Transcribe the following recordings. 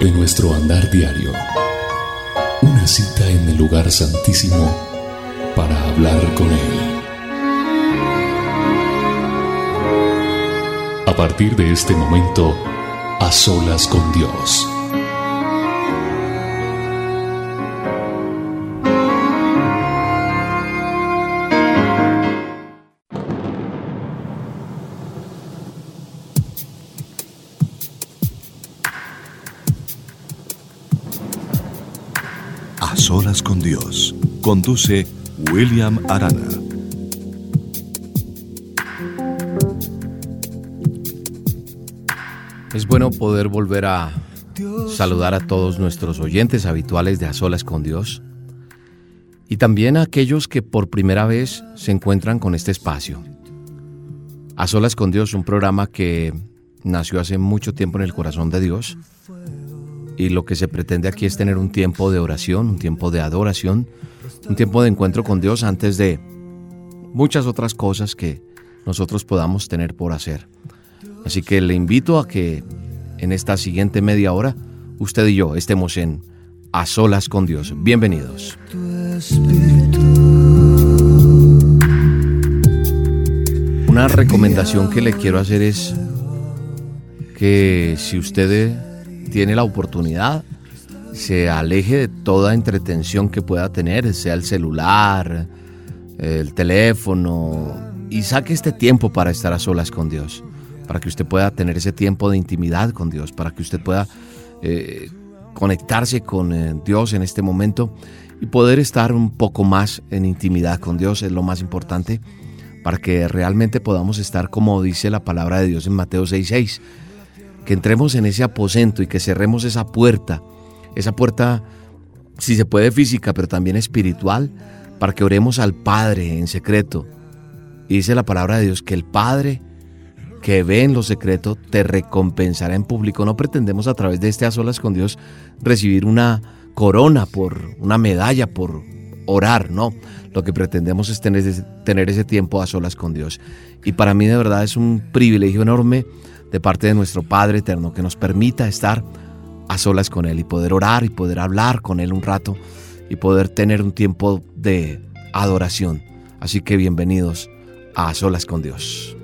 de nuestro andar diario. Una cita en el lugar santísimo para hablar con Él. A partir de este momento, a solas con Dios. Conduce William Arana. Es bueno poder volver a saludar a todos nuestros oyentes habituales de A Solas con Dios y también a aquellos que por primera vez se encuentran con este espacio. A Solas con Dios, un programa que nació hace mucho tiempo en el corazón de Dios y lo que se pretende aquí es tener un tiempo de oración, un tiempo de adoración, un tiempo de encuentro con Dios antes de muchas otras cosas que nosotros podamos tener por hacer. Así que le invito a que en esta siguiente media hora usted y yo estemos en A Solas con Dios. Bienvenidos. Una recomendación que le quiero hacer es que si usted tiene la oportunidad, se aleje de toda entretención que pueda tener, sea el celular, el teléfono, y saque este tiempo para estar a solas con Dios para que usted pueda tener ese tiempo de intimidad con Dios, para que usted pueda eh, conectarse con eh, Dios en este momento y poder estar un poco más en intimidad con Dios es lo más importante para que realmente podamos estar como dice la palabra de Dios en Mateo 6:6, que entremos en ese aposento y que cerremos esa puerta, esa puerta si se puede física, pero también espiritual, para que oremos al Padre en secreto. Y dice la palabra de Dios que el Padre que ve en lo secreto te recompensará en público. No pretendemos a través de este a solas con Dios recibir una corona por una medalla por orar, no. Lo que pretendemos es tener, tener ese tiempo a solas con Dios. Y para mí de verdad es un privilegio enorme de parte de nuestro Padre Eterno que nos permita estar a solas con Él y poder orar y poder hablar con Él un rato y poder tener un tiempo de adoración. Así que bienvenidos a, solas con Dios.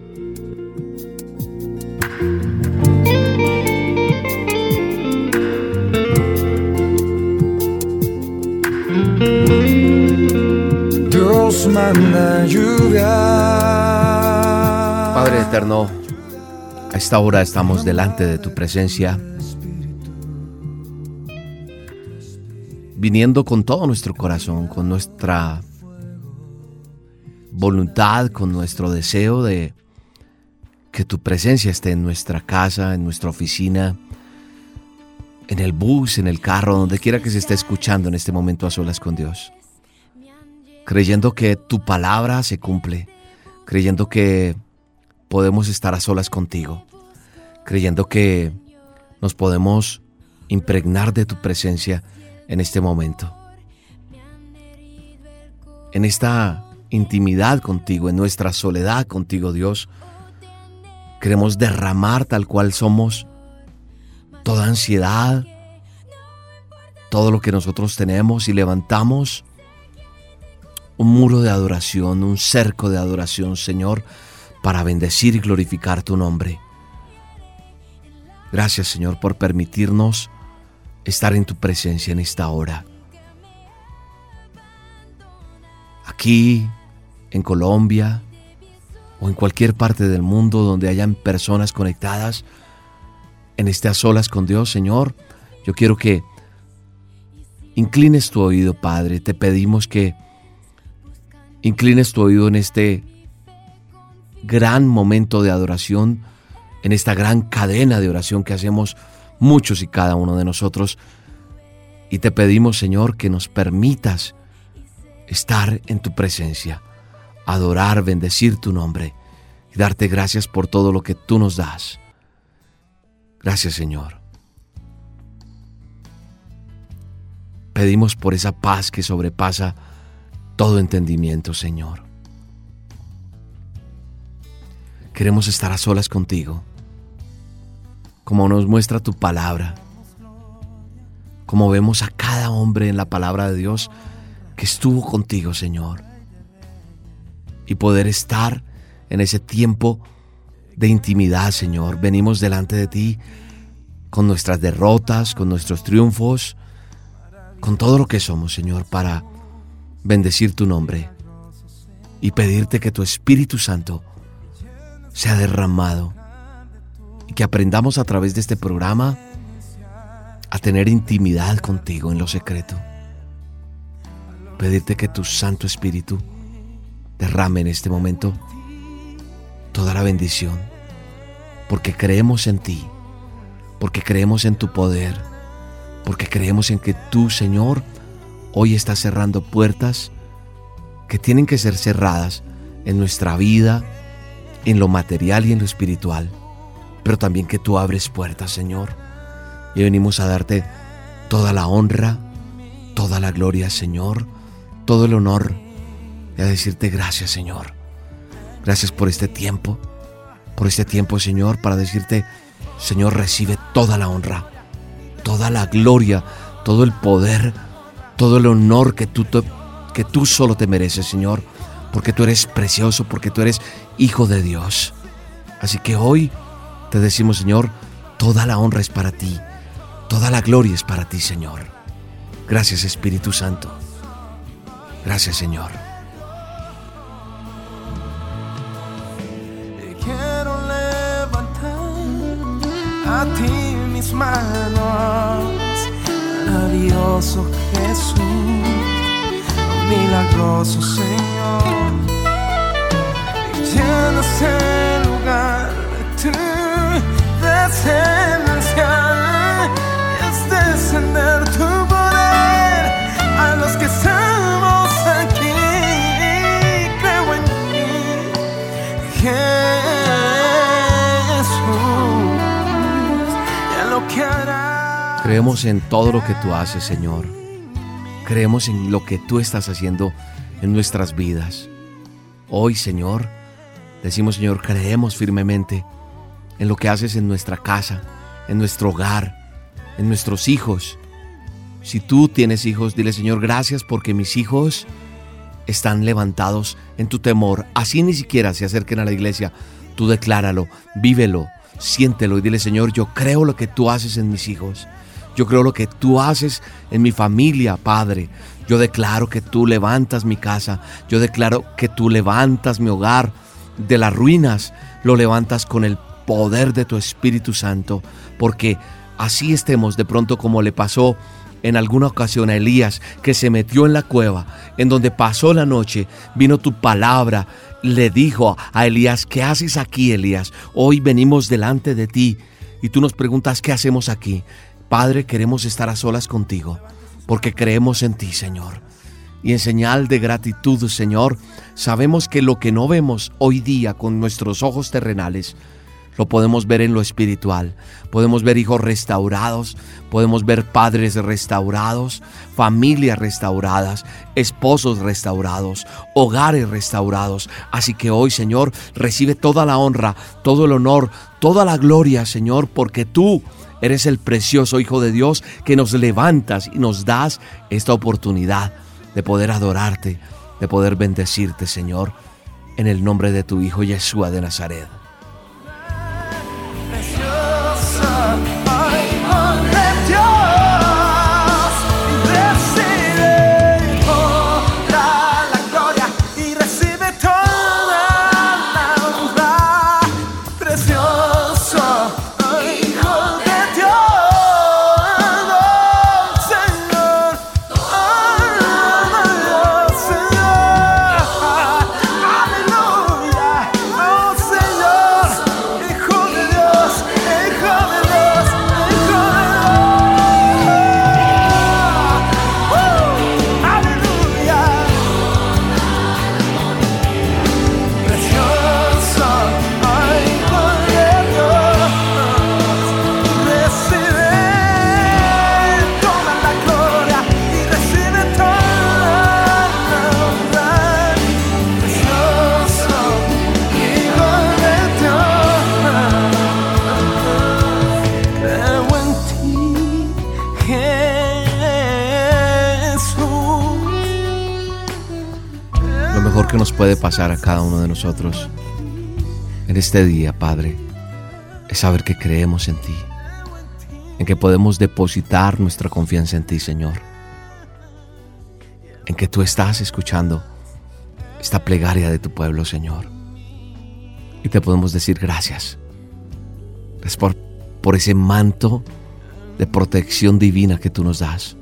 Dios manda lluvia. Padre eterno, a esta hora estamos delante de tu presencia, viniendo con todo nuestro corazón, con nuestra voluntad, con nuestro deseo de que tu presencia esté en nuestra casa, en nuestra oficina, en el bus, en el carro, donde quiera que se esté escuchando en este momento a solas con Dios. Creyendo que tu palabra se cumple, creyendo que podemos estar a solas contigo, creyendo que nos podemos impregnar de tu presencia en este momento. En esta intimidad contigo, en nuestra soledad contigo, Dios, queremos derramar tal cual somos toda ansiedad, todo lo que nosotros tenemos y levantamos un muro de adoración, un cerco de adoración, Señor, para bendecir y glorificar tu nombre. Gracias, Señor, por permitirnos estar en tu presencia en esta hora. Aquí, en Colombia, o en cualquier parte del mundo donde hayan personas conectadas, en a solas con Dios, Señor, yo quiero que inclines tu oído, Padre. Te pedimos que inclines tu oído en este gran momento de adoración, en esta gran cadena de oración que hacemos muchos y cada uno de nosotros. Y te pedimos, Señor, que nos permitas estar en tu presencia, adorar, bendecir tu nombre y darte gracias por todo lo que tú nos das. Gracias Señor. Pedimos por esa paz que sobrepasa todo entendimiento, Señor. Queremos estar a solas contigo, como nos muestra tu palabra, como vemos a cada hombre en la palabra de Dios que estuvo contigo, Señor. Y poder estar en ese tiempo de intimidad, Señor. Venimos delante de ti con nuestras derrotas, con nuestros triunfos, con todo lo que somos, Señor, para bendecir tu nombre y pedirte que tu Espíritu Santo sea derramado. Y que aprendamos a través de este programa a tener intimidad contigo en lo secreto. Pedirte que tu Santo Espíritu derrame en este momento toda la bendición, porque creemos en ti, porque creemos en tu poder, porque creemos en que tú, Señor, hoy estás cerrando puertas que tienen que ser cerradas en nuestra vida, en lo material y en lo espiritual, pero también que tú abres puertas, Señor. Y venimos a darte toda la honra, toda la gloria, Señor, todo el honor y a decirte gracias, Señor. Gracias por este tiempo, por este tiempo, Señor, para decirte, Señor, recibe toda la honra, toda la gloria, todo el poder, todo el honor que tú, que tú solo te mereces, Señor, porque tú eres precioso, porque tú eres hijo de Dios. Así que hoy te decimos, Señor, toda la honra es para ti, toda la gloria es para ti, Señor. Gracias, Espíritu Santo. Gracias, Señor. a ti mis manos, maravilloso Jesús, milagroso Señor, y llena ese lugar de tu presencia, y es descender tu poder a los que estamos aquí, creo en ti. Jesús, y en lo que harás. Creemos en todo lo que tú haces, Señor. Creemos en lo que tú estás haciendo en nuestras vidas. Hoy, Señor, decimos, Señor, creemos firmemente en lo que haces en nuestra casa, en nuestro hogar, en nuestros hijos. Si tú tienes hijos, dile, Señor, gracias porque mis hijos están levantados en tu temor. Así ni siquiera se acerquen a la iglesia. Tú decláralo, vívelo, siéntelo y dile, Señor, yo creo lo que tú haces en mis hijos. Yo creo lo que tú haces en mi familia, Padre. Yo declaro que tú levantas mi casa. Yo declaro que tú levantas mi hogar de las ruinas. Lo levantas con el poder de tu Espíritu Santo. Porque así estemos de pronto como le pasó en alguna ocasión a Elías, que se metió en la cueva, en donde pasó la noche, vino tu palabra, le dijo a Elías, ¿qué haces aquí, Elías? Hoy venimos delante de ti y tú nos preguntas, ¿qué hacemos aquí? Padre, queremos estar a solas contigo, porque creemos en ti, Señor. Y en señal de gratitud, Señor, sabemos que lo que no vemos hoy día con nuestros ojos terrenales, lo podemos ver en lo espiritual. Podemos ver hijos restaurados, podemos ver padres restaurados, familias restauradas, esposos restaurados, hogares restaurados. Así que hoy, Señor, recibe toda la honra, todo el honor, toda la gloria, Señor, porque tú eres el precioso Hijo de Dios que nos levantas y nos das esta oportunidad de poder adorarte, de poder bendecirte, Señor, en el nombre de tu Hijo Yeshua de Nazaret. Puede pasar a cada uno de nosotros en este día, Padre, es saber que creemos en ti, en que podemos depositar nuestra confianza en ti, Señor, en que tú estás escuchando esta plegaria de tu pueblo, Señor. Y te podemos decir gracias. Gracias por, por ese manto de protección divina que tú nos das.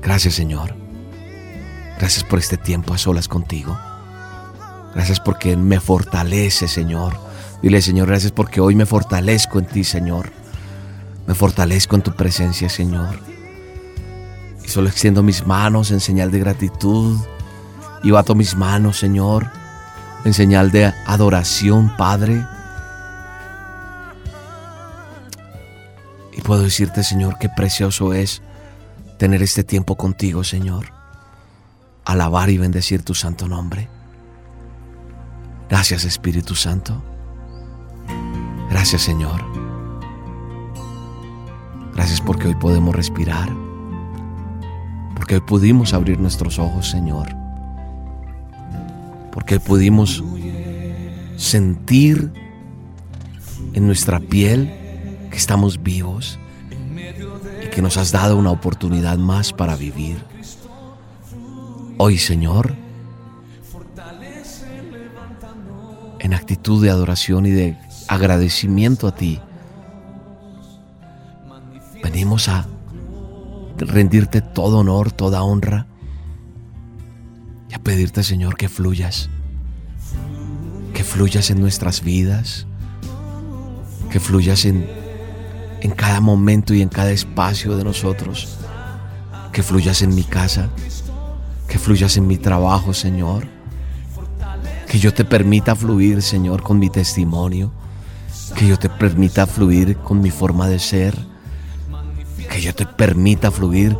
Gracias, Señor. Gracias por este tiempo a solas contigo. Gracias porque me fortalece, Señor. Dile, Señor, gracias porque hoy me fortalezco en ti, Señor. Me fortalezco en tu presencia, Señor. Y solo extiendo mis manos en señal de gratitud. Y bato mis manos, Señor, en señal de adoración, Padre. Y puedo decirte, Señor, qué precioso es tener este tiempo contigo, Señor. Alabar y bendecir tu santo nombre. Gracias, Espíritu Santo. Gracias, Señor. Gracias porque hoy podemos respirar. Porque hoy pudimos abrir nuestros ojos, Señor. Porque hoy pudimos sentir en nuestra piel que estamos vivos y que nos has dado una oportunidad más para vivir. Hoy, Señor, en actitud de adoración y de agradecimiento a ti, venimos a rendirte todo honor, toda honra y a pedirte, Señor, que fluyas, que fluyas en nuestras vidas, que fluyas en, en cada momento y en cada espacio de nosotros, que fluyas en mi casa, que fluyas en mi trabajo, Señor, que yo te permita fluir, Señor, con mi testimonio, que yo te permita fluir con mi forma de ser, que yo te permita fluir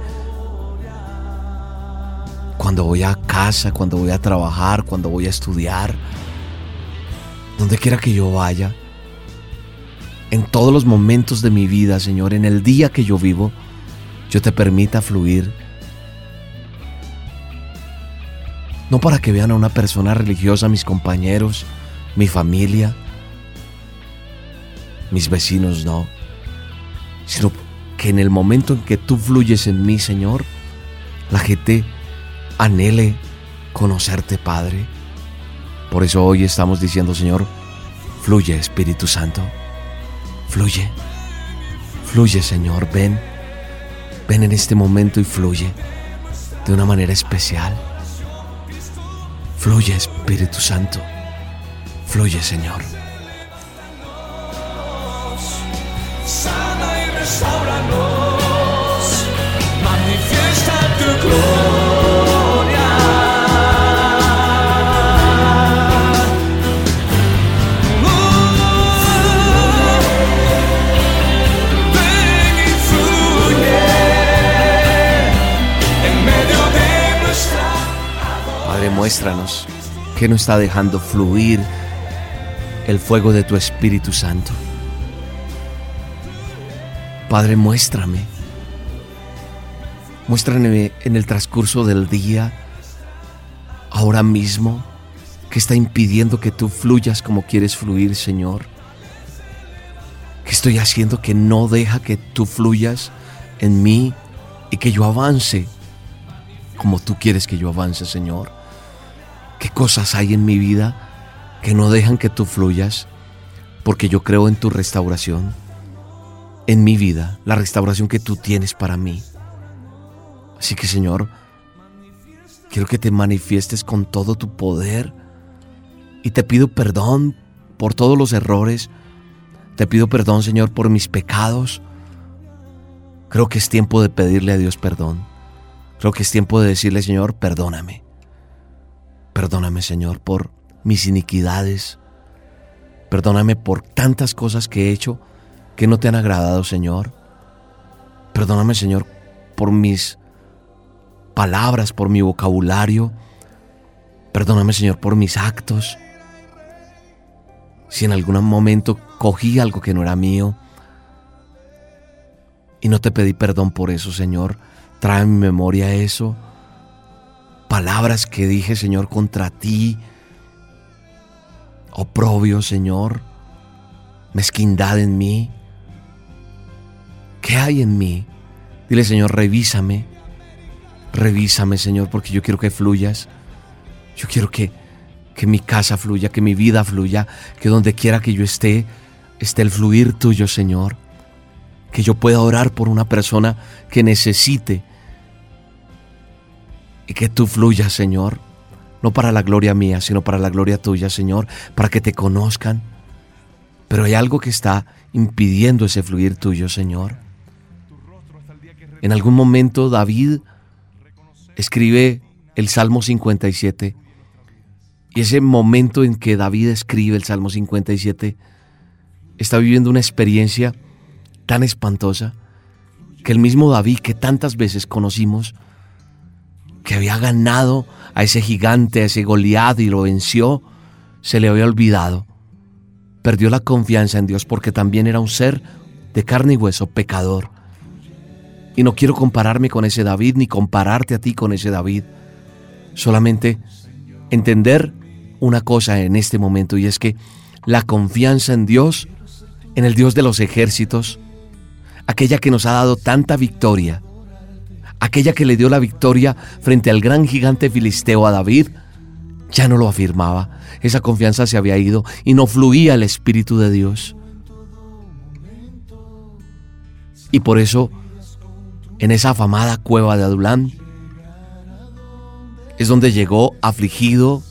cuando voy a casa, cuando voy a trabajar, cuando voy a estudiar, donde quiera que yo vaya, en todos los momentos de mi vida, Señor, en el día que yo vivo, yo te permita fluir. No para que vean a una persona religiosa mis compañeros, mi familia, mis vecinos, no, sino que en el momento en que tú fluyes en mí, Señor, la gente anhele conocerte, Padre. Por eso hoy estamos diciendo, Señor, fluye, Espíritu Santo, fluye, fluye, Señor, ven, ven en este momento y fluye de una manera especial. Fluye, Espíritu Santo, fluye, Señor. Muéstranos que no está dejando fluir el fuego de tu Espíritu Santo. Padre, muéstrame. Muéstrame en el transcurso del día, ahora mismo, que está impidiendo que tú fluyas como quieres fluir, Señor. ¿Qué estoy haciendo que no deja que tú fluyas en mí y que yo avance como tú quieres que yo avance, Señor? ¿Qué cosas hay en mi vida que no dejan que tú fluyas? Porque yo creo en tu restauración en mi vida, la restauración que tú tienes para mí. Así que Señor, quiero que te manifiestes con todo tu poder y te pido perdón por todos los errores. Te pido perdón, Señor, por mis pecados. Creo que es tiempo de pedirle a Dios perdón. Creo que es tiempo de decirle, Señor, perdóname. Perdóname, Señor, por mis iniquidades. Perdóname por tantas cosas que he hecho que no te han agradado, Señor. Perdóname, Señor, por mis palabras, por mi vocabulario. Perdóname, Señor, por mis actos. Si en algún momento cogí algo que no era mío y no te pedí perdón por eso, Señor, trae en mi memoria eso palabras que dije, Señor, contra ti. Oprobio, Señor. Mezquindad en mí. ¿Qué hay en mí? Dile, Señor, revísame. Revísame, Señor, porque yo quiero que fluyas. Yo quiero que, que mi casa fluya, que mi vida fluya, que donde quiera que yo esté, esté el fluir tuyo, Señor. Que yo pueda orar por una persona que necesite que tú fluyas, Señor, no para la gloria mía, sino para la gloria tuya, Señor, para que te conozcan. Pero hay algo que está impidiendo ese fluir tuyo, Señor. En algún momento David escribe el Salmo 57 y ese momento en que David escribe el Salmo 57 está viviendo una experiencia tan espantosa que el mismo David que tantas veces conocimos, que había ganado a ese gigante, a ese Goliat y lo venció, se le había olvidado. Perdió la confianza en Dios porque también era un ser de carne y hueso, pecador. Y no quiero compararme con ese David ni compararte a ti con ese David. Solamente entender una cosa en este momento y es que la confianza en Dios, en el Dios de los ejércitos, aquella que nos ha dado tanta victoria, aquella que le dio la victoria frente al gran gigante filisteo a David, ya no lo afirmaba. Esa confianza se había ido y no fluía el Espíritu de Dios. Y por eso, en esa afamada cueva de Adulán, es donde llegó afligido,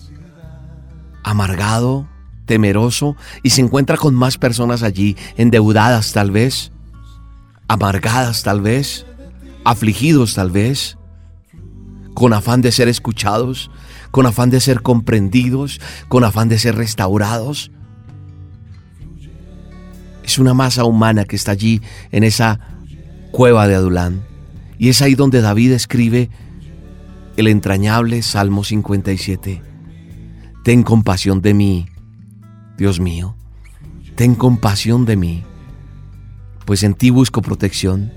amargado, temeroso, y se encuentra con más personas allí, endeudadas tal vez, amargadas tal vez, afligidos tal vez, con afán de ser escuchados, con afán de ser comprendidos, con afán de ser restaurados. Es una masa humana que está allí en esa cueva de Adulán. Y es ahí donde David escribe el entrañable Salmo 57. Ten compasión de mí, Dios mío, ten compasión de mí, pues en ti busco protección.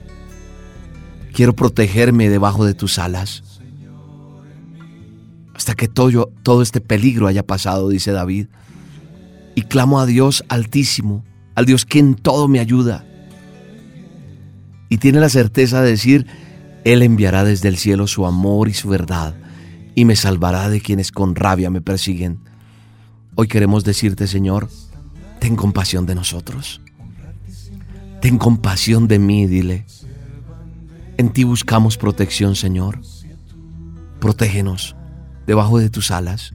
Quiero protegerme debajo de tus alas. Hasta que todo, todo este peligro haya pasado, dice David. Y clamo a Dios altísimo, al Dios que en todo me ayuda. Y tiene la certeza de decir, Él enviará desde el cielo su amor y su verdad, y me salvará de quienes con rabia me persiguen. Hoy queremos decirte, Señor, ten compasión de nosotros. Ten compasión de mí, dile. En ti buscamos protección, Señor. Protégenos debajo de tus alas.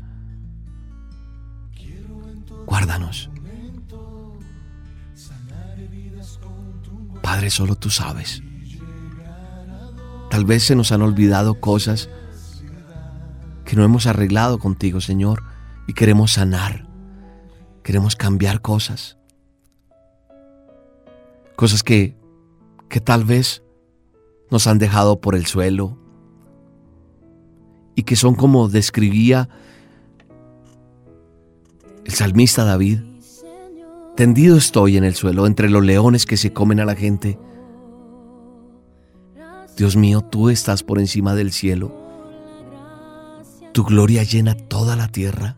Guárdanos. Padre, solo tú sabes. Tal vez se nos han olvidado cosas que no hemos arreglado contigo, Señor, y queremos sanar. Queremos cambiar cosas. Cosas que, que tal vez nos han dejado por el suelo y que son como describía el salmista David. Tendido estoy en el suelo entre los leones que se comen a la gente. Dios mío, tú estás por encima del cielo. Tu gloria llena toda la tierra.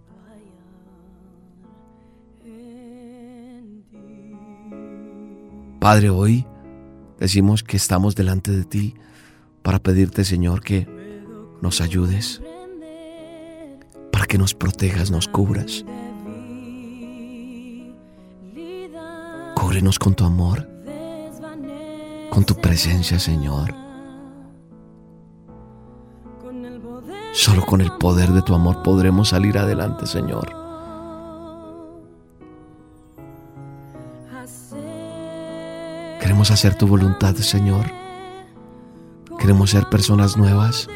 Padre, hoy decimos que estamos delante de ti para pedirte, Señor, que nos ayudes, para que nos protejas, nos cubras. Cúbrenos con tu amor, con tu presencia, Señor. Solo con el poder de tu amor podremos salir adelante, Señor. Hacer tu voluntad, Señor. Queremos ser personas nuevas.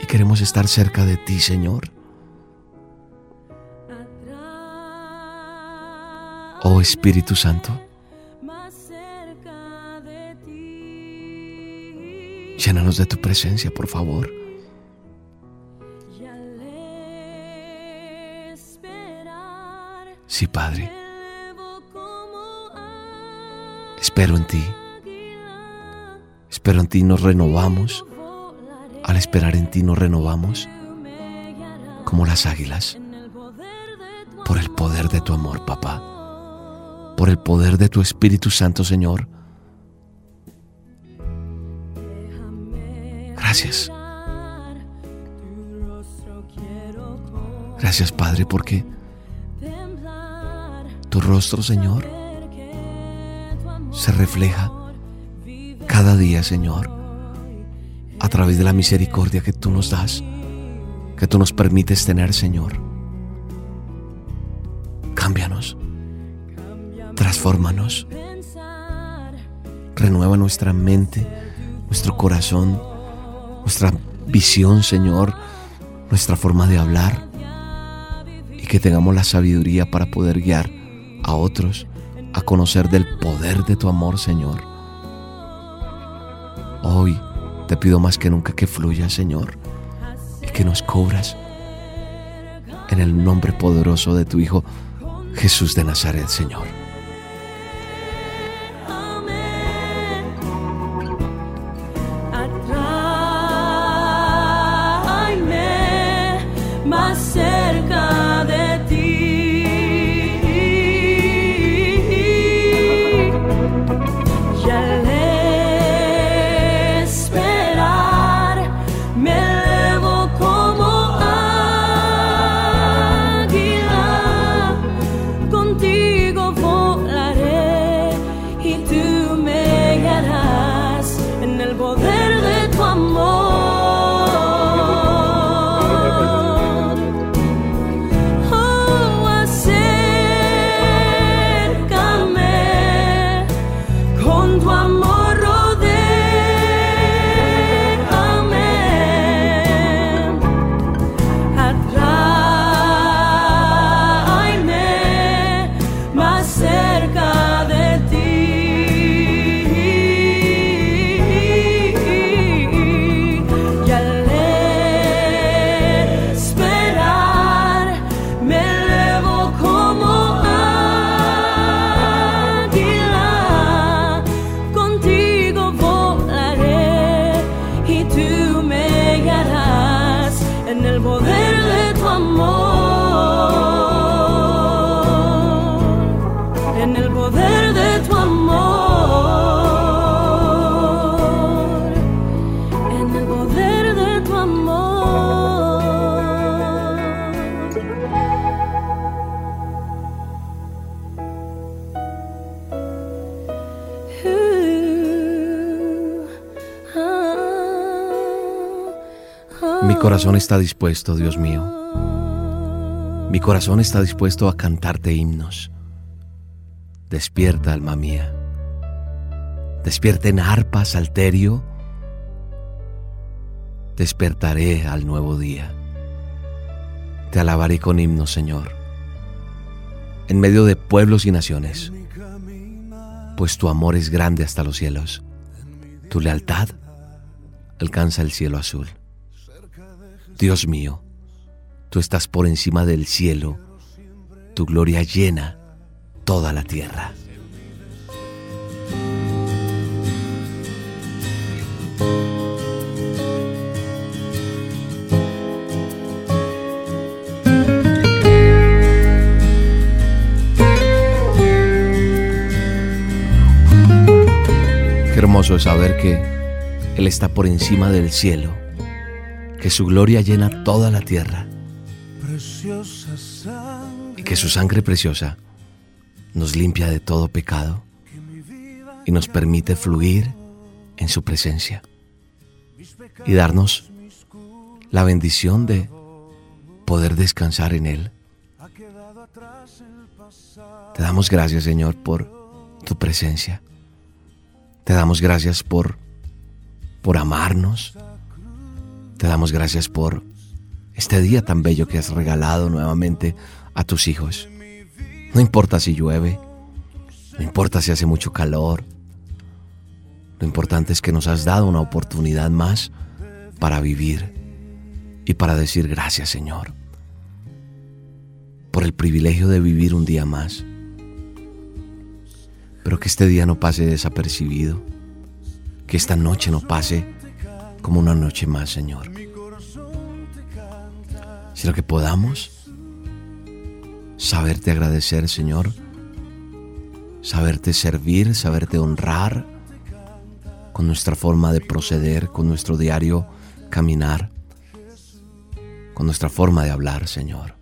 Y queremos estar cerca de ti, Señor. Oh Espíritu Santo, llénanos de tu presencia, por favor. Sí, Padre. Espero en ti. Espero en ti nos renovamos Al esperar en ti nos renovamos como las águilas por el poder de tu amor, papá, por el poder de tu Espíritu Santo, Señor. Gracias. Gracias, Padre, porque tu rostro, Señor, se refleja cada día, Señor, a través de la misericordia que tú nos das, que tú nos permites tener, Señor. Cámbianos, transfórmanos, renueva nuestra mente, nuestro corazón, nuestra visión, Señor, nuestra forma de hablar y que tengamos la sabiduría para poder guiar a otros conocer del poder de tu amor, Señor. Hoy te pido más que nunca que fluya, Señor, y que nos cobras en el nombre poderoso de tu Hijo Jesús de Nazaret, Señor. Corazón está dispuesto, Dios mío. Mi corazón está dispuesto a cantarte himnos. Despierta, alma mía. Despierta en arpa, salterio. Despertaré al nuevo día. Te alabaré con himnos, Señor, en medio de pueblos y naciones, pues tu amor es grande hasta los cielos. Tu lealtad alcanza el cielo azul. Dios mío, tú estás por encima del cielo, tu gloria llena toda la tierra. Qué hermoso es saber que Él está por encima del cielo, que su gloria llena toda la tierra y que su sangre preciosa nos limpia de todo pecado y nos permite fluir en su presencia y darnos la bendición de poder descansar en Él. Te damos gracias, Señor, por tu presencia. Te damos gracias por, por amarnos. Te damos gracias por este día tan bello que has regalado nuevamente a tus hijos. No importa si llueve, no importa si hace mucho calor. Lo importante es que nos has dado una oportunidad más para vivir y para decir gracias Señor por el privilegio de vivir un día más. Pero que este día no pase desapercibido, que esta noche no pase como una noche más, Señor. Sino que podamos saberte agradecer, Señor, saberte servir, saberte honrar con nuestra forma de proceder, con nuestro diario caminar, con nuestra forma de hablar, Señor.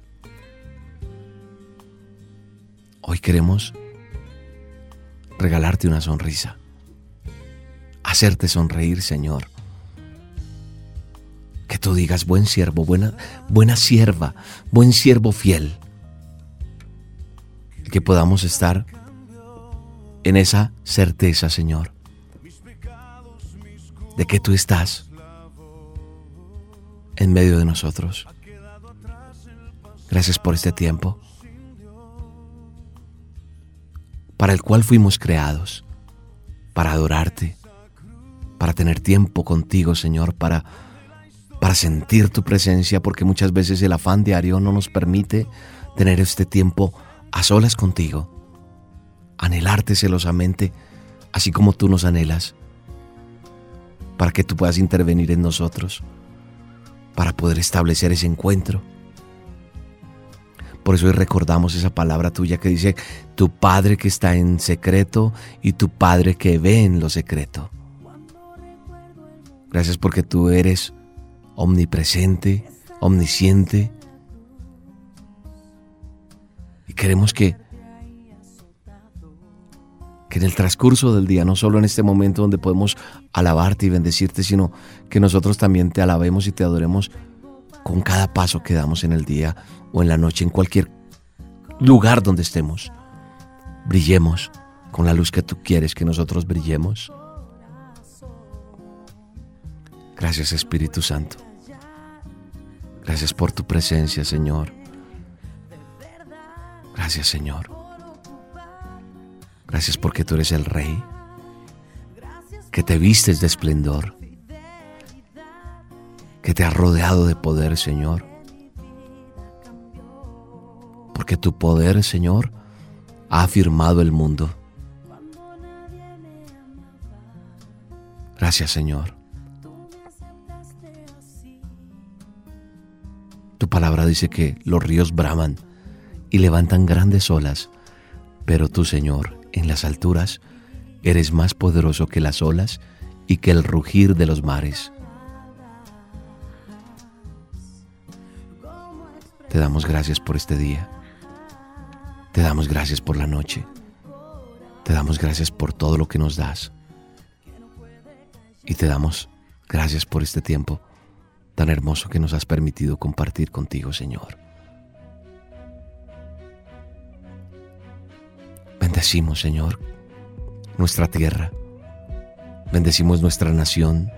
Hoy queremos regalarte una sonrisa, hacerte sonreír, Señor. Que tú digas, buen siervo, buena, buena sierva, buen siervo fiel. Y que podamos estar en esa certeza, Señor, de que tú estás en medio de nosotros. Gracias por este tiempo para el cual fuimos creados, para adorarte, para tener tiempo contigo, Señor, para, para sentir tu presencia, porque muchas veces el afán diario no nos permite tener este tiempo a solas contigo, anhelarte celosamente, así como tú nos anhelas, para que tú puedas intervenir en nosotros, para poder establecer ese encuentro. Por eso hoy recordamos esa palabra tuya que dice, tu Padre que está en secreto y tu Padre que ve en lo secreto. Gracias porque tú eres omnipresente, omnisciente. Y queremos que, que en el transcurso del día, no solo en este momento donde podemos alabarte y bendecirte, sino que nosotros también te alabemos y te adoremos con cada paso que damos en el día o en la noche, en cualquier lugar donde estemos. Brillemos con la luz que tú quieres que nosotros brillemos. Gracias Espíritu Santo. Gracias por tu presencia, Señor. Gracias, Señor. Gracias porque tú eres el Rey, que te vistes de esplendor, que te has rodeado de poder, Señor. Porque tu poder, Señor, ha afirmado el mundo. Gracias, Señor. Palabra dice que los ríos braman y levantan grandes olas, pero tú, Señor, en las alturas, eres más poderoso que las olas y que el rugir de los mares. Te damos gracias por este día. Te damos gracias por la noche. Te damos gracias por todo lo que nos das. Y te damos gracias por este tiempo tan hermoso que nos has permitido compartir contigo, Señor. Bendecimos, Señor, nuestra tierra. Bendecimos nuestra nación.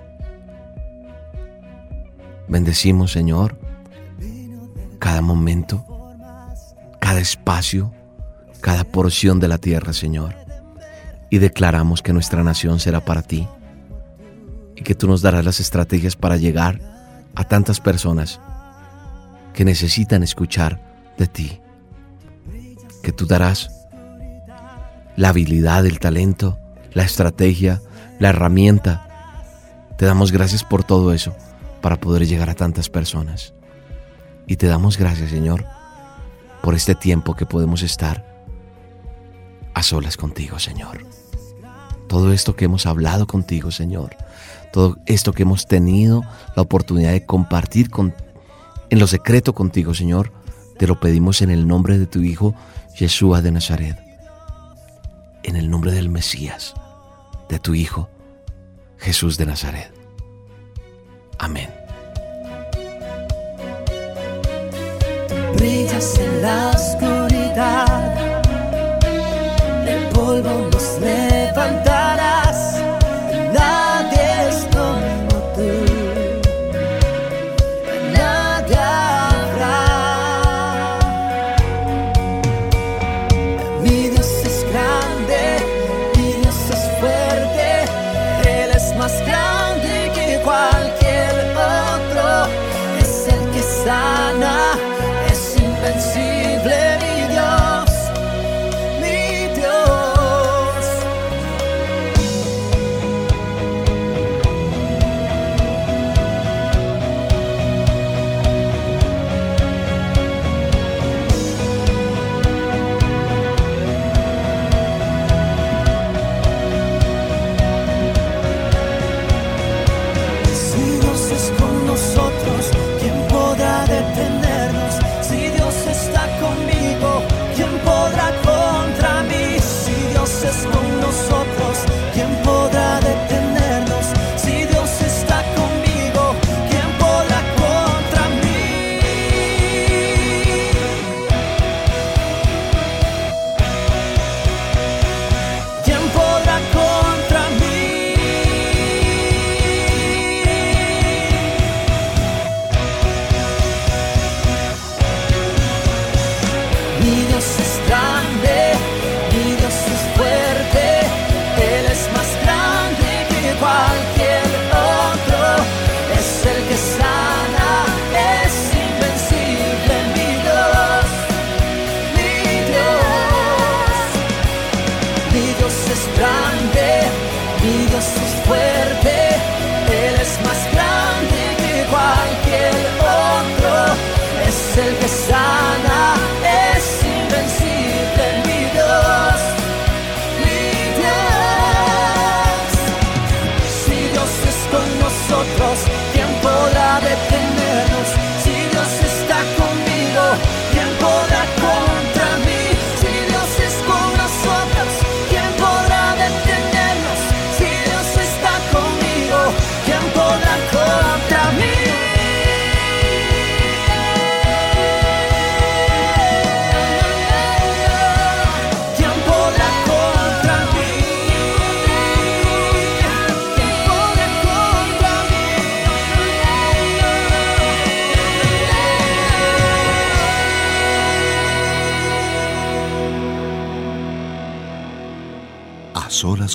Bendecimos, Señor, cada momento, cada espacio, cada porción de la tierra, Señor. Y declaramos que nuestra nación será para ti y que tú nos darás las estrategias para llegar a tantas personas que necesitan escuchar de ti. Que tú darás la habilidad, el talento, la estrategia, la herramienta. Te damos gracias por todo eso para poder llegar a tantas personas. Y te damos gracias, Señor, por este tiempo que podemos estar a solas contigo, Señor. Todo esto que hemos hablado contigo, Señor. Todo esto que hemos tenido la oportunidad de compartir con, en lo secreto contigo, Señor. Te lo pedimos en el nombre de tu Hijo, Yeshua de Nazaret. En el nombre del Mesías, de tu Hijo, Jesús de Nazaret. Amén. brillas en la oscuridad. Del polvo nos levantarás.